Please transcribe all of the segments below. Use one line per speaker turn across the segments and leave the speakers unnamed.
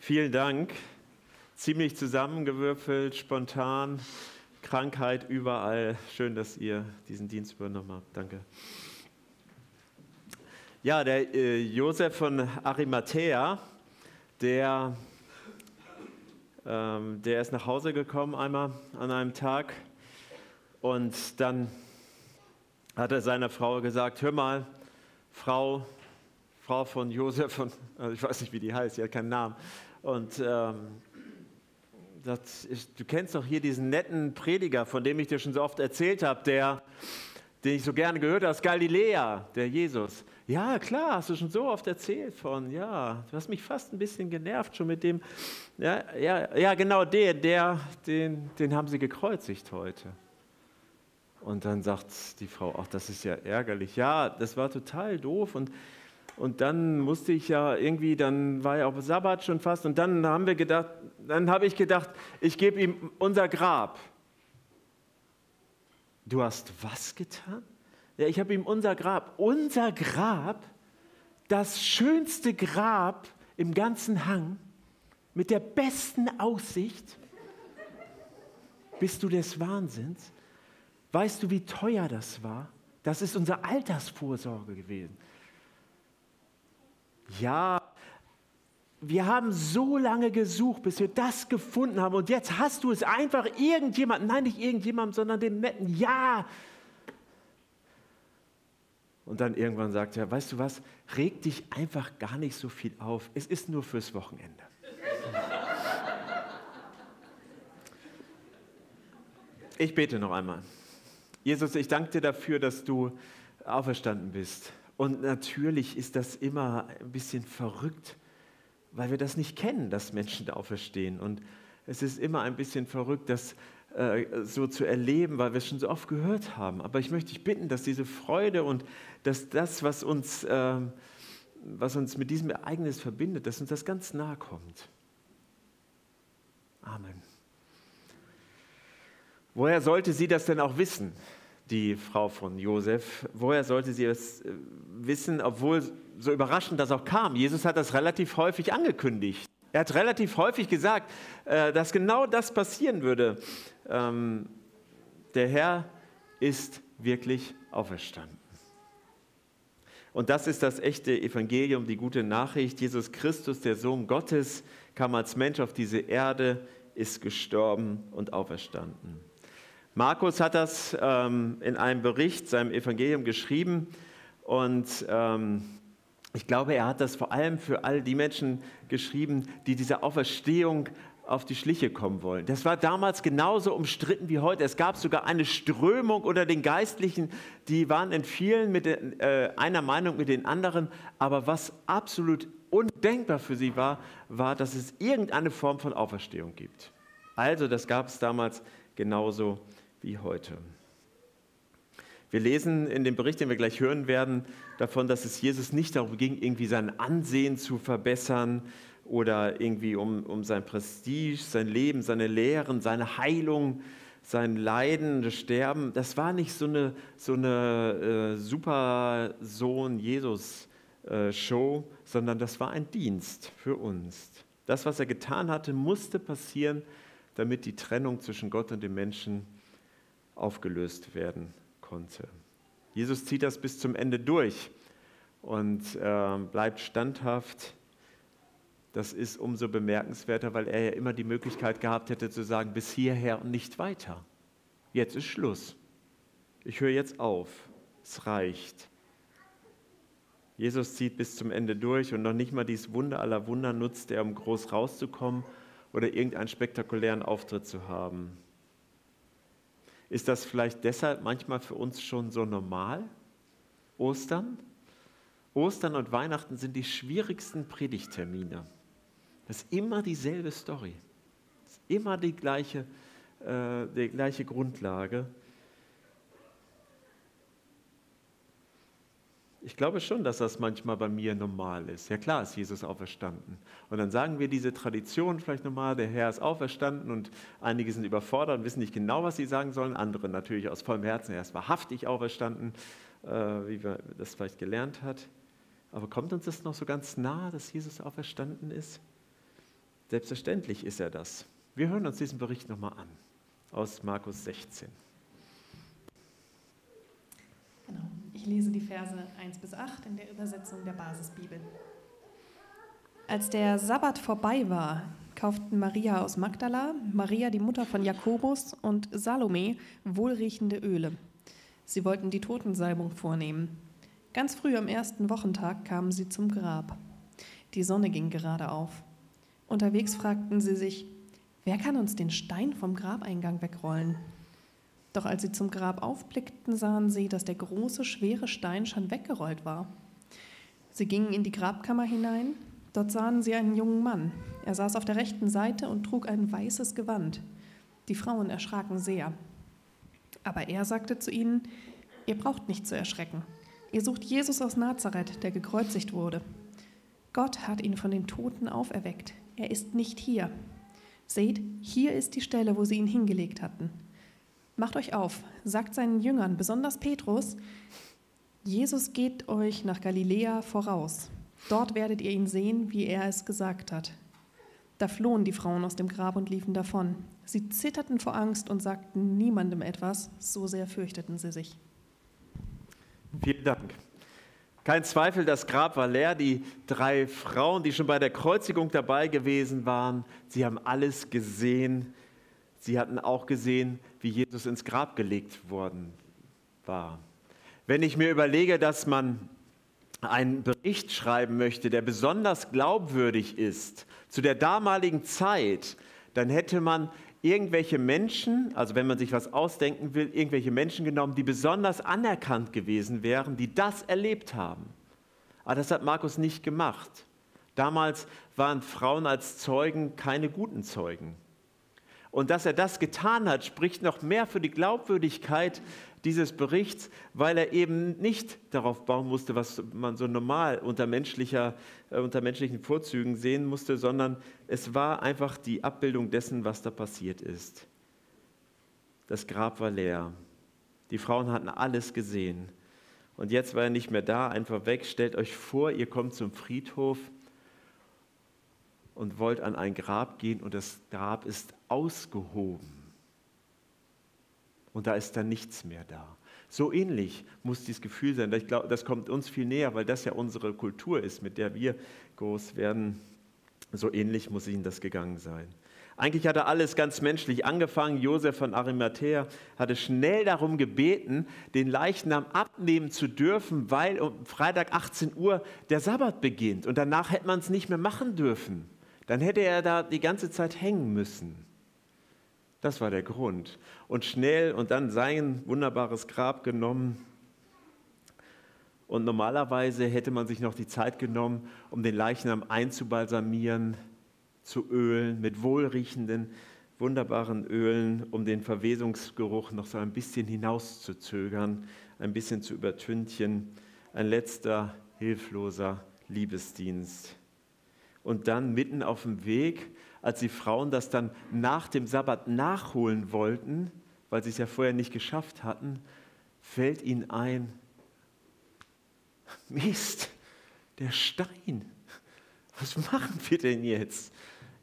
Vielen Dank. Ziemlich zusammengewürfelt, spontan, Krankheit überall. Schön, dass ihr diesen Dienst übernommen habt. Danke. Ja, der äh, Josef von Arimathea, der, ähm, der ist nach Hause gekommen einmal an einem Tag und dann hat er seiner Frau gesagt, hör mal, Frau, Frau von Josef, von, also ich weiß nicht, wie die heißt, sie hat keinen Namen. Und ähm, ist, du kennst doch hier diesen netten Prediger, von dem ich dir schon so oft erzählt habe, der, den ich so gerne gehört habe, aus Galiläa, der Jesus. Ja, klar, hast du schon so oft erzählt von, ja, du hast mich fast ein bisschen genervt schon mit dem, ja, ja, ja genau, der, der, den, den haben sie gekreuzigt heute. Und dann sagt die Frau, ach, das ist ja ärgerlich. Ja, das war total doof und und dann musste ich ja irgendwie, dann war ja auch Sabbat schon fast und dann haben wir gedacht, dann habe ich gedacht, ich gebe ihm unser Grab. Du hast was getan? Ja, ich habe ihm unser Grab, unser Grab, das schönste Grab im ganzen Hang mit der besten Aussicht. Bist du des Wahnsinns? Weißt du, wie teuer das war? Das ist unsere Altersvorsorge gewesen. Ja, wir haben so lange gesucht, bis wir das gefunden haben. Und jetzt hast du es einfach irgendjemand, nein, nicht irgendjemand, sondern dem netten Ja. Und dann irgendwann sagt er, weißt du was, reg dich einfach gar nicht so viel auf. Es ist nur fürs Wochenende. Ich bete noch einmal. Jesus, ich danke dir dafür, dass du auferstanden bist. Und natürlich ist das immer ein bisschen verrückt, weil wir das nicht kennen, dass Menschen da auferstehen. Und es ist immer ein bisschen verrückt, das äh, so zu erleben, weil wir es schon so oft gehört haben. Aber ich möchte dich bitten, dass diese Freude und dass das, was uns, äh, was uns mit diesem Ereignis verbindet, dass uns das ganz nahe kommt. Amen. Woher sollte sie das denn auch wissen? Die Frau von Josef. Woher sollte sie es äh, wissen, obwohl so überraschend das auch kam? Jesus hat das relativ häufig angekündigt. Er hat relativ häufig gesagt, äh, dass genau das passieren würde. Ähm, der Herr ist wirklich auferstanden. Und das ist das echte Evangelium, die gute Nachricht. Jesus Christus, der Sohn Gottes, kam als Mensch auf diese Erde, ist gestorben und auferstanden. Markus hat das ähm, in einem Bericht, seinem Evangelium geschrieben und ähm, ich glaube, er hat das vor allem für all die Menschen geschrieben, die dieser Auferstehung auf die Schliche kommen wollen. Das war damals genauso umstritten wie heute. Es gab sogar eine Strömung unter den Geistlichen, die waren in vielen mit den, äh, einer Meinung mit den anderen. Aber was absolut undenkbar für sie war, war, dass es irgendeine Form von Auferstehung gibt. Also das gab es damals genauso wie heute. Wir lesen in dem Bericht, den wir gleich hören werden, davon, dass es Jesus nicht darum ging, irgendwie sein Ansehen zu verbessern oder irgendwie um, um sein Prestige, sein Leben, seine Lehren, seine Heilung, sein Leiden, das Sterben. Das war nicht so eine, so eine äh, super Sohn-Jesus-Show, äh, sondern das war ein Dienst für uns. Das, was er getan hatte, musste passieren, damit die Trennung zwischen Gott und dem Menschen aufgelöst werden konnte. Jesus zieht das bis zum Ende durch und äh, bleibt standhaft. Das ist umso bemerkenswerter, weil er ja immer die Möglichkeit gehabt hätte zu sagen, bis hierher und nicht weiter. Jetzt ist Schluss. Ich höre jetzt auf. Es reicht. Jesus zieht bis zum Ende durch und noch nicht mal dieses Wunder aller Wunder nutzt er, um groß rauszukommen oder irgendeinen spektakulären Auftritt zu haben. Ist das vielleicht deshalb manchmal für uns schon so normal? Ostern? Ostern und Weihnachten sind die schwierigsten Predigtermine. Das ist immer dieselbe Story. Das ist immer die gleiche, äh, die gleiche Grundlage. Ich glaube schon, dass das manchmal bei mir normal ist. Ja klar ist Jesus auferstanden. Und dann sagen wir diese Tradition vielleicht nochmal, der Herr ist auferstanden und einige sind überfordert und wissen nicht genau, was sie sagen sollen. Andere natürlich aus vollem Herzen, er ist wahrhaftig auferstanden, äh, wie wir das vielleicht gelernt hat. Aber kommt uns das noch so ganz nah, dass Jesus auferstanden ist? Selbstverständlich ist er das. Wir hören uns diesen Bericht nochmal an aus Markus 16.
Genau. Ich lese die Verse 1 bis 8 in der Übersetzung der Basisbibel. Als der Sabbat vorbei war, kauften Maria aus Magdala, Maria die Mutter von Jakobus und Salome wohlriechende Öle. Sie wollten die Totensalbung vornehmen. Ganz früh am ersten Wochentag kamen sie zum Grab. Die Sonne ging gerade auf. Unterwegs fragten sie sich, wer kann uns den Stein vom Grabeingang wegrollen? Doch als sie zum Grab aufblickten, sahen sie, dass der große, schwere Stein schon weggerollt war. Sie gingen in die Grabkammer hinein. Dort sahen sie einen jungen Mann. Er saß auf der rechten Seite und trug ein weißes Gewand. Die Frauen erschraken sehr. Aber er sagte zu ihnen, ihr braucht nicht zu erschrecken. Ihr sucht Jesus aus Nazareth, der gekreuzigt wurde. Gott hat ihn von den Toten auferweckt. Er ist nicht hier. Seht, hier ist die Stelle, wo sie ihn hingelegt hatten. Macht euch auf, sagt seinen Jüngern, besonders Petrus, Jesus geht euch nach Galiläa voraus. Dort werdet ihr ihn sehen, wie er es gesagt hat. Da flohen die Frauen aus dem Grab und liefen davon. Sie zitterten vor Angst und sagten niemandem etwas, so sehr fürchteten sie sich.
Vielen Dank. Kein Zweifel, das Grab war leer. Die drei Frauen, die schon bei der Kreuzigung dabei gewesen waren, sie haben alles gesehen, Sie hatten auch gesehen, wie Jesus ins Grab gelegt worden war. Wenn ich mir überlege, dass man einen Bericht schreiben möchte, der besonders glaubwürdig ist zu der damaligen Zeit, dann hätte man irgendwelche Menschen, also wenn man sich was ausdenken will, irgendwelche Menschen genommen, die besonders anerkannt gewesen wären, die das erlebt haben. Aber das hat Markus nicht gemacht. Damals waren Frauen als Zeugen keine guten Zeugen. Und dass er das getan hat, spricht noch mehr für die Glaubwürdigkeit dieses Berichts, weil er eben nicht darauf bauen musste, was man so normal unter, menschlicher, äh, unter menschlichen Vorzügen sehen musste, sondern es war einfach die Abbildung dessen, was da passiert ist. Das Grab war leer. Die Frauen hatten alles gesehen. Und jetzt war er nicht mehr da, einfach weg. Stellt euch vor, ihr kommt zum Friedhof und wollt an ein Grab gehen und das Grab ist ausgehoben. Und da ist dann nichts mehr da. So ähnlich muss dieses Gefühl sein. Ich glaube, das kommt uns viel näher, weil das ja unsere Kultur ist, mit der wir groß werden. So ähnlich muss ihnen das gegangen sein. Eigentlich hatte alles ganz menschlich angefangen. Josef von Arimathea hatte schnell darum gebeten, den Leichnam abnehmen zu dürfen, weil um Freitag 18 Uhr der Sabbat beginnt. Und danach hätte man es nicht mehr machen dürfen dann hätte er da die ganze Zeit hängen müssen. Das war der Grund. Und schnell und dann sein wunderbares Grab genommen. Und normalerweise hätte man sich noch die Zeit genommen, um den Leichnam einzubalsamieren, zu ölen, mit wohlriechenden, wunderbaren Ölen, um den Verwesungsgeruch noch so ein bisschen hinauszuzögern, ein bisschen zu übertünchen. Ein letzter hilfloser Liebesdienst und dann mitten auf dem Weg, als die Frauen das dann nach dem Sabbat nachholen wollten, weil sie es ja vorher nicht geschafft hatten, fällt ihnen ein, Mist, der Stein, was machen wir denn jetzt?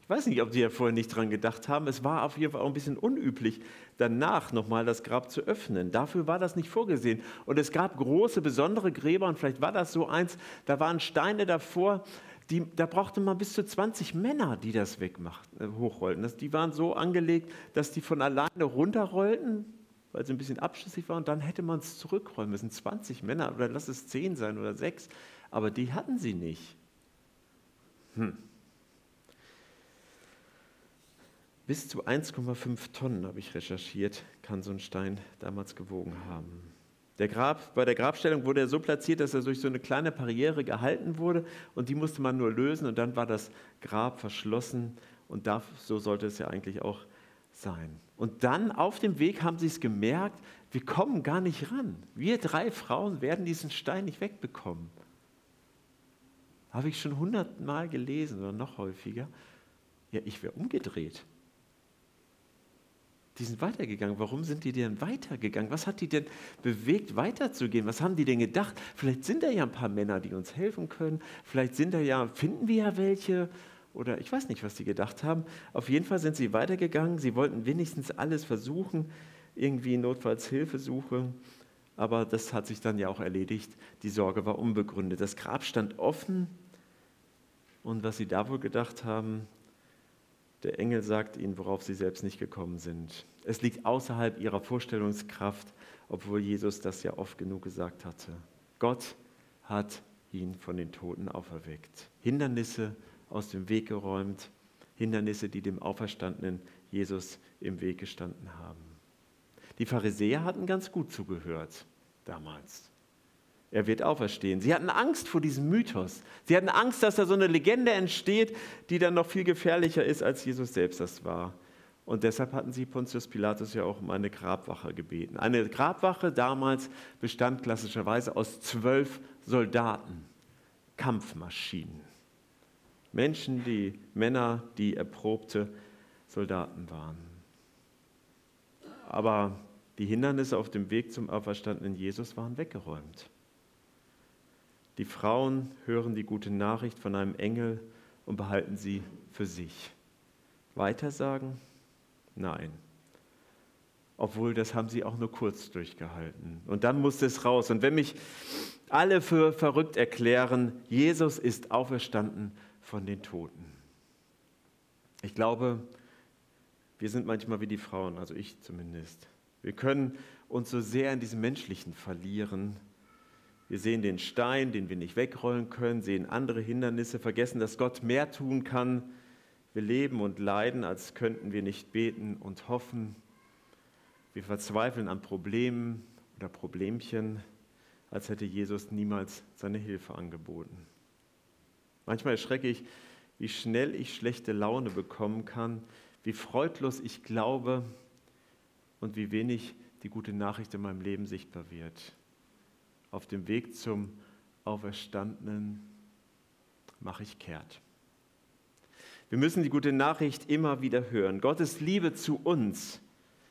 Ich weiß nicht, ob die ja vorher nicht dran gedacht haben. Es war auf jeden Fall auch ein bisschen unüblich, danach nochmal das Grab zu öffnen. Dafür war das nicht vorgesehen. Und es gab große, besondere Gräber, und vielleicht war das so eins, da waren Steine davor, die, da brauchte man bis zu 20 Männer, die das wegmachten, äh, hochrollten. Das, die waren so angelegt, dass die von alleine runterrollten, weil sie ein bisschen abschüssig waren. Und dann hätte man es zurückrollen müssen. 20 Männer oder lass es 10 sein oder 6. Aber die hatten sie nicht. Hm. Bis zu 1,5 Tonnen, habe ich recherchiert, kann so ein Stein damals gewogen haben. Der Grab, bei der Grabstellung wurde er so platziert, dass er durch so eine kleine Barriere gehalten wurde und die musste man nur lösen und dann war das Grab verschlossen und da, so sollte es ja eigentlich auch sein. Und dann auf dem Weg haben sie es gemerkt, wir kommen gar nicht ran. Wir drei Frauen werden diesen Stein nicht wegbekommen. Habe ich schon hundertmal gelesen oder noch häufiger. Ja, ich wäre umgedreht. Die sind weitergegangen. Warum sind die denn weitergegangen? Was hat die denn bewegt, weiterzugehen? Was haben die denn gedacht? Vielleicht sind da ja ein paar Männer, die uns helfen können. Vielleicht sind da ja, finden wir ja welche. oder ich weiß nicht, was sie gedacht haben. Auf jeden Fall sind sie weitergegangen. Sie wollten wenigstens alles versuchen, irgendwie notfalls Hilfe suchen. Aber das hat sich dann ja auch erledigt. Die Sorge war unbegründet. Das Grab stand offen. Und was sie da wohl gedacht haben, der Engel sagt ihnen, worauf sie selbst nicht gekommen sind. Es liegt außerhalb ihrer Vorstellungskraft, obwohl Jesus das ja oft genug gesagt hatte. Gott hat ihn von den Toten auferweckt. Hindernisse aus dem Weg geräumt, Hindernisse, die dem auferstandenen Jesus im Weg gestanden haben. Die Pharisäer hatten ganz gut zugehört damals. Er wird auferstehen. Sie hatten Angst vor diesem Mythos. Sie hatten Angst, dass da so eine Legende entsteht, die dann noch viel gefährlicher ist, als Jesus selbst das war. Und deshalb hatten sie Pontius Pilatus ja auch um eine Grabwache gebeten. Eine Grabwache damals bestand klassischerweise aus zwölf Soldaten, Kampfmaschinen. Menschen, die Männer, die erprobte Soldaten waren. Aber die Hindernisse auf dem Weg zum auferstandenen Jesus waren weggeräumt. Die Frauen hören die gute Nachricht von einem Engel und behalten sie für sich. Weitersagen? Nein. Obwohl, das haben sie auch nur kurz durchgehalten. Und dann musste es raus. Und wenn mich alle für verrückt erklären, Jesus ist auferstanden von den Toten. Ich glaube, wir sind manchmal wie die Frauen, also ich zumindest. Wir können uns so sehr in diesem Menschlichen verlieren. Wir sehen den Stein, den wir nicht wegrollen können, sehen andere Hindernisse, vergessen, dass Gott mehr tun kann. Wir leben und leiden, als könnten wir nicht beten und hoffen. Wir verzweifeln an Problemen oder Problemchen, als hätte Jesus niemals seine Hilfe angeboten. Manchmal erschrecke ich, wie schnell ich schlechte Laune bekommen kann, wie freudlos ich glaube und wie wenig die gute Nachricht in meinem Leben sichtbar wird. Auf dem Weg zum Auferstandenen mache ich kehrt. Wir müssen die gute Nachricht immer wieder hören. Gottes Liebe zu uns,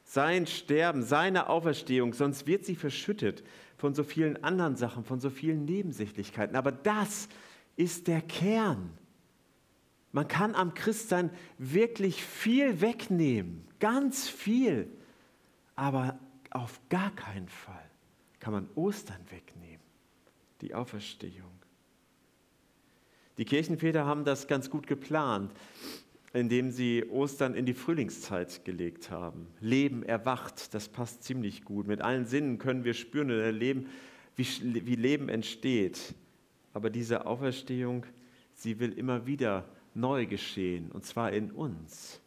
sein Sterben, seine Auferstehung, sonst wird sie verschüttet von so vielen anderen Sachen, von so vielen Nebensächlichkeiten. Aber das ist der Kern. Man kann am Christsein wirklich viel wegnehmen, ganz viel, aber auf gar keinen Fall kann man Ostern wegnehmen, die Auferstehung. Die Kirchenväter haben das ganz gut geplant, indem sie Ostern in die Frühlingszeit gelegt haben. Leben erwacht, das passt ziemlich gut. Mit allen Sinnen können wir spüren und erleben, wie, wie Leben entsteht. Aber diese Auferstehung, sie will immer wieder neu geschehen, und zwar in uns.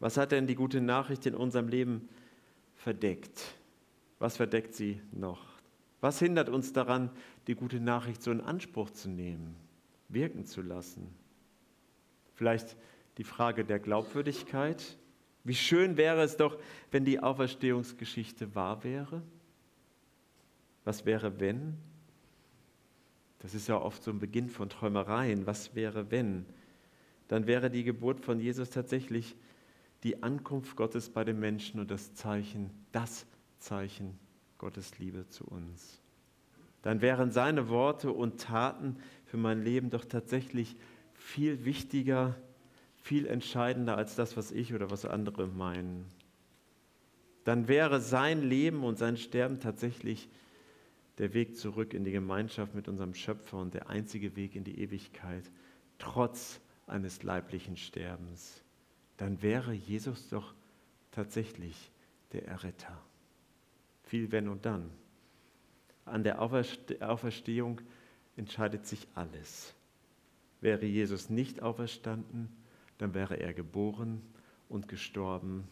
Was hat denn die gute Nachricht in unserem Leben verdeckt? Was verdeckt sie noch? Was hindert uns daran, die gute Nachricht so in Anspruch zu nehmen, wirken zu lassen? Vielleicht die Frage der Glaubwürdigkeit. Wie schön wäre es doch, wenn die Auferstehungsgeschichte wahr wäre? Was wäre, wenn? Das ist ja oft so ein Beginn von Träumereien. Was wäre, wenn? Dann wäre die Geburt von Jesus tatsächlich die Ankunft Gottes bei den Menschen und das Zeichen, das Zeichen Gottes Liebe zu uns. Dann wären seine Worte und Taten für mein Leben doch tatsächlich viel wichtiger, viel entscheidender als das, was ich oder was andere meinen. Dann wäre sein Leben und sein Sterben tatsächlich der Weg zurück in die Gemeinschaft mit unserem Schöpfer und der einzige Weg in die Ewigkeit, trotz eines leiblichen Sterbens, dann wäre Jesus doch tatsächlich der Erretter. Viel wenn und dann. An der Auferstehung entscheidet sich alles. Wäre Jesus nicht auferstanden, dann wäre er geboren und gestorben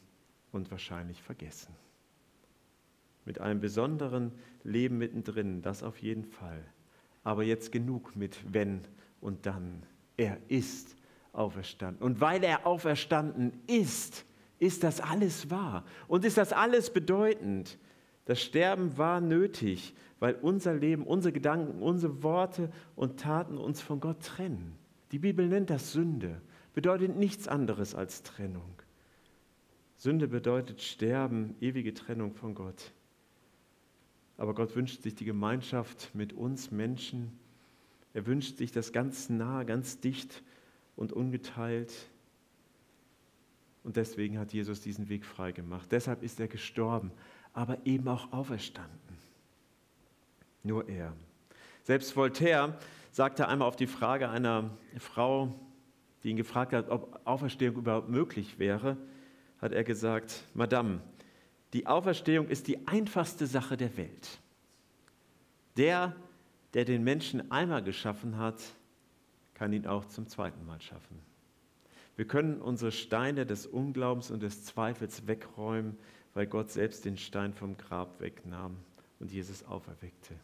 und wahrscheinlich vergessen mit einem besonderen Leben mittendrin, das auf jeden Fall. Aber jetzt genug mit wenn und dann. Er ist auferstanden. Und weil er auferstanden ist, ist das alles wahr und ist das alles bedeutend. Das Sterben war nötig, weil unser Leben, unsere Gedanken, unsere Worte und Taten uns von Gott trennen. Die Bibel nennt das Sünde, bedeutet nichts anderes als Trennung. Sünde bedeutet Sterben, ewige Trennung von Gott. Aber Gott wünscht sich die Gemeinschaft mit uns Menschen. Er wünscht sich das ganz nah, ganz dicht und ungeteilt. Und deswegen hat Jesus diesen Weg frei gemacht. Deshalb ist er gestorben, aber eben auch auferstanden. Nur er. Selbst Voltaire sagte einmal auf die Frage einer Frau, die ihn gefragt hat, ob Auferstehung überhaupt möglich wäre, hat er gesagt, Madame, die Auferstehung ist die einfachste Sache der Welt. Der, der den Menschen einmal geschaffen hat, kann ihn auch zum zweiten Mal schaffen. Wir können unsere Steine des Unglaubens und des Zweifels wegräumen, weil Gott selbst den Stein vom Grab wegnahm und Jesus auferweckte.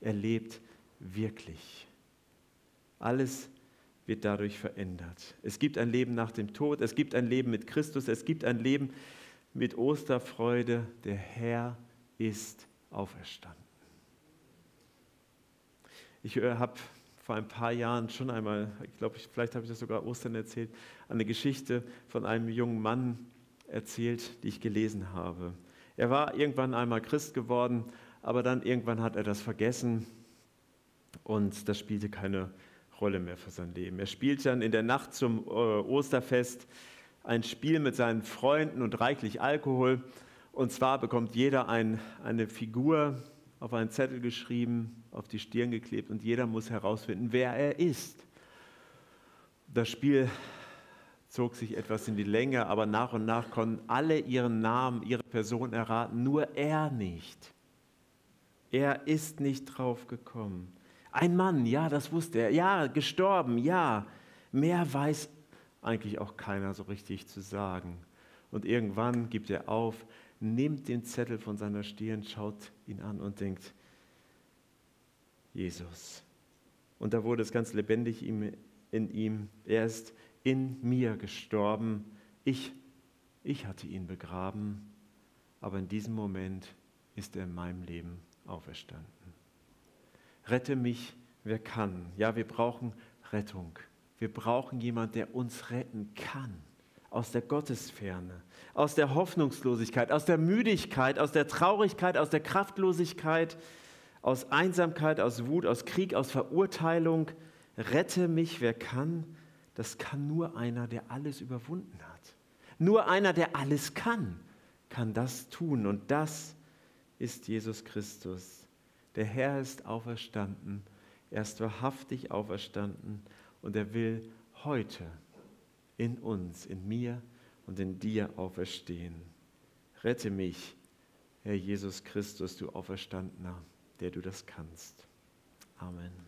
Er lebt wirklich. Alles wird dadurch verändert. Es gibt ein Leben nach dem Tod, es gibt ein Leben mit Christus, es gibt ein Leben mit Osterfreude. Der Herr ist auferstanden. Ich äh, habe vor ein paar Jahren schon einmal, ich glaube, vielleicht habe ich das sogar Ostern erzählt, eine Geschichte von einem jungen Mann erzählt, die ich gelesen habe. Er war irgendwann einmal Christ geworden, aber dann irgendwann hat er das vergessen und das spielte keine Rolle mehr für sein Leben. Er spielt dann in der Nacht zum äh, Osterfest ein Spiel mit seinen Freunden und reichlich Alkohol. Und zwar bekommt jeder ein, eine Figur auf einen Zettel geschrieben, auf die Stirn geklebt und jeder muss herausfinden, wer er ist. Das Spiel zog sich etwas in die Länge, aber nach und nach konnten alle ihren Namen, ihre Person erraten, nur er nicht. Er ist nicht drauf gekommen. Ein Mann, ja, das wusste er. Ja, gestorben, ja. Mehr weiß eigentlich auch keiner so richtig zu sagen. Und irgendwann gibt er auf, nimmt den Zettel von seiner Stirn, schaut ihn an und denkt, Jesus. Und da wurde es ganz lebendig in ihm. Er ist in mir gestorben. Ich, ich hatte ihn begraben, aber in diesem Moment ist er in meinem Leben auferstanden. Rette mich, wer kann. Ja, wir brauchen Rettung. Wir brauchen jemanden, der uns retten kann. Aus der Gottesferne, aus der Hoffnungslosigkeit, aus der Müdigkeit, aus der Traurigkeit, aus der Kraftlosigkeit, aus Einsamkeit, aus Wut, aus Krieg, aus Verurteilung. Rette mich, wer kann. Das kann nur einer, der alles überwunden hat. Nur einer, der alles kann, kann das tun. Und das ist Jesus Christus. Der Herr ist auferstanden. Er ist wahrhaftig auferstanden und er will heute in uns, in mir und in dir auferstehen. Rette mich, Herr Jesus Christus, du Auferstandener, der du das kannst. Amen.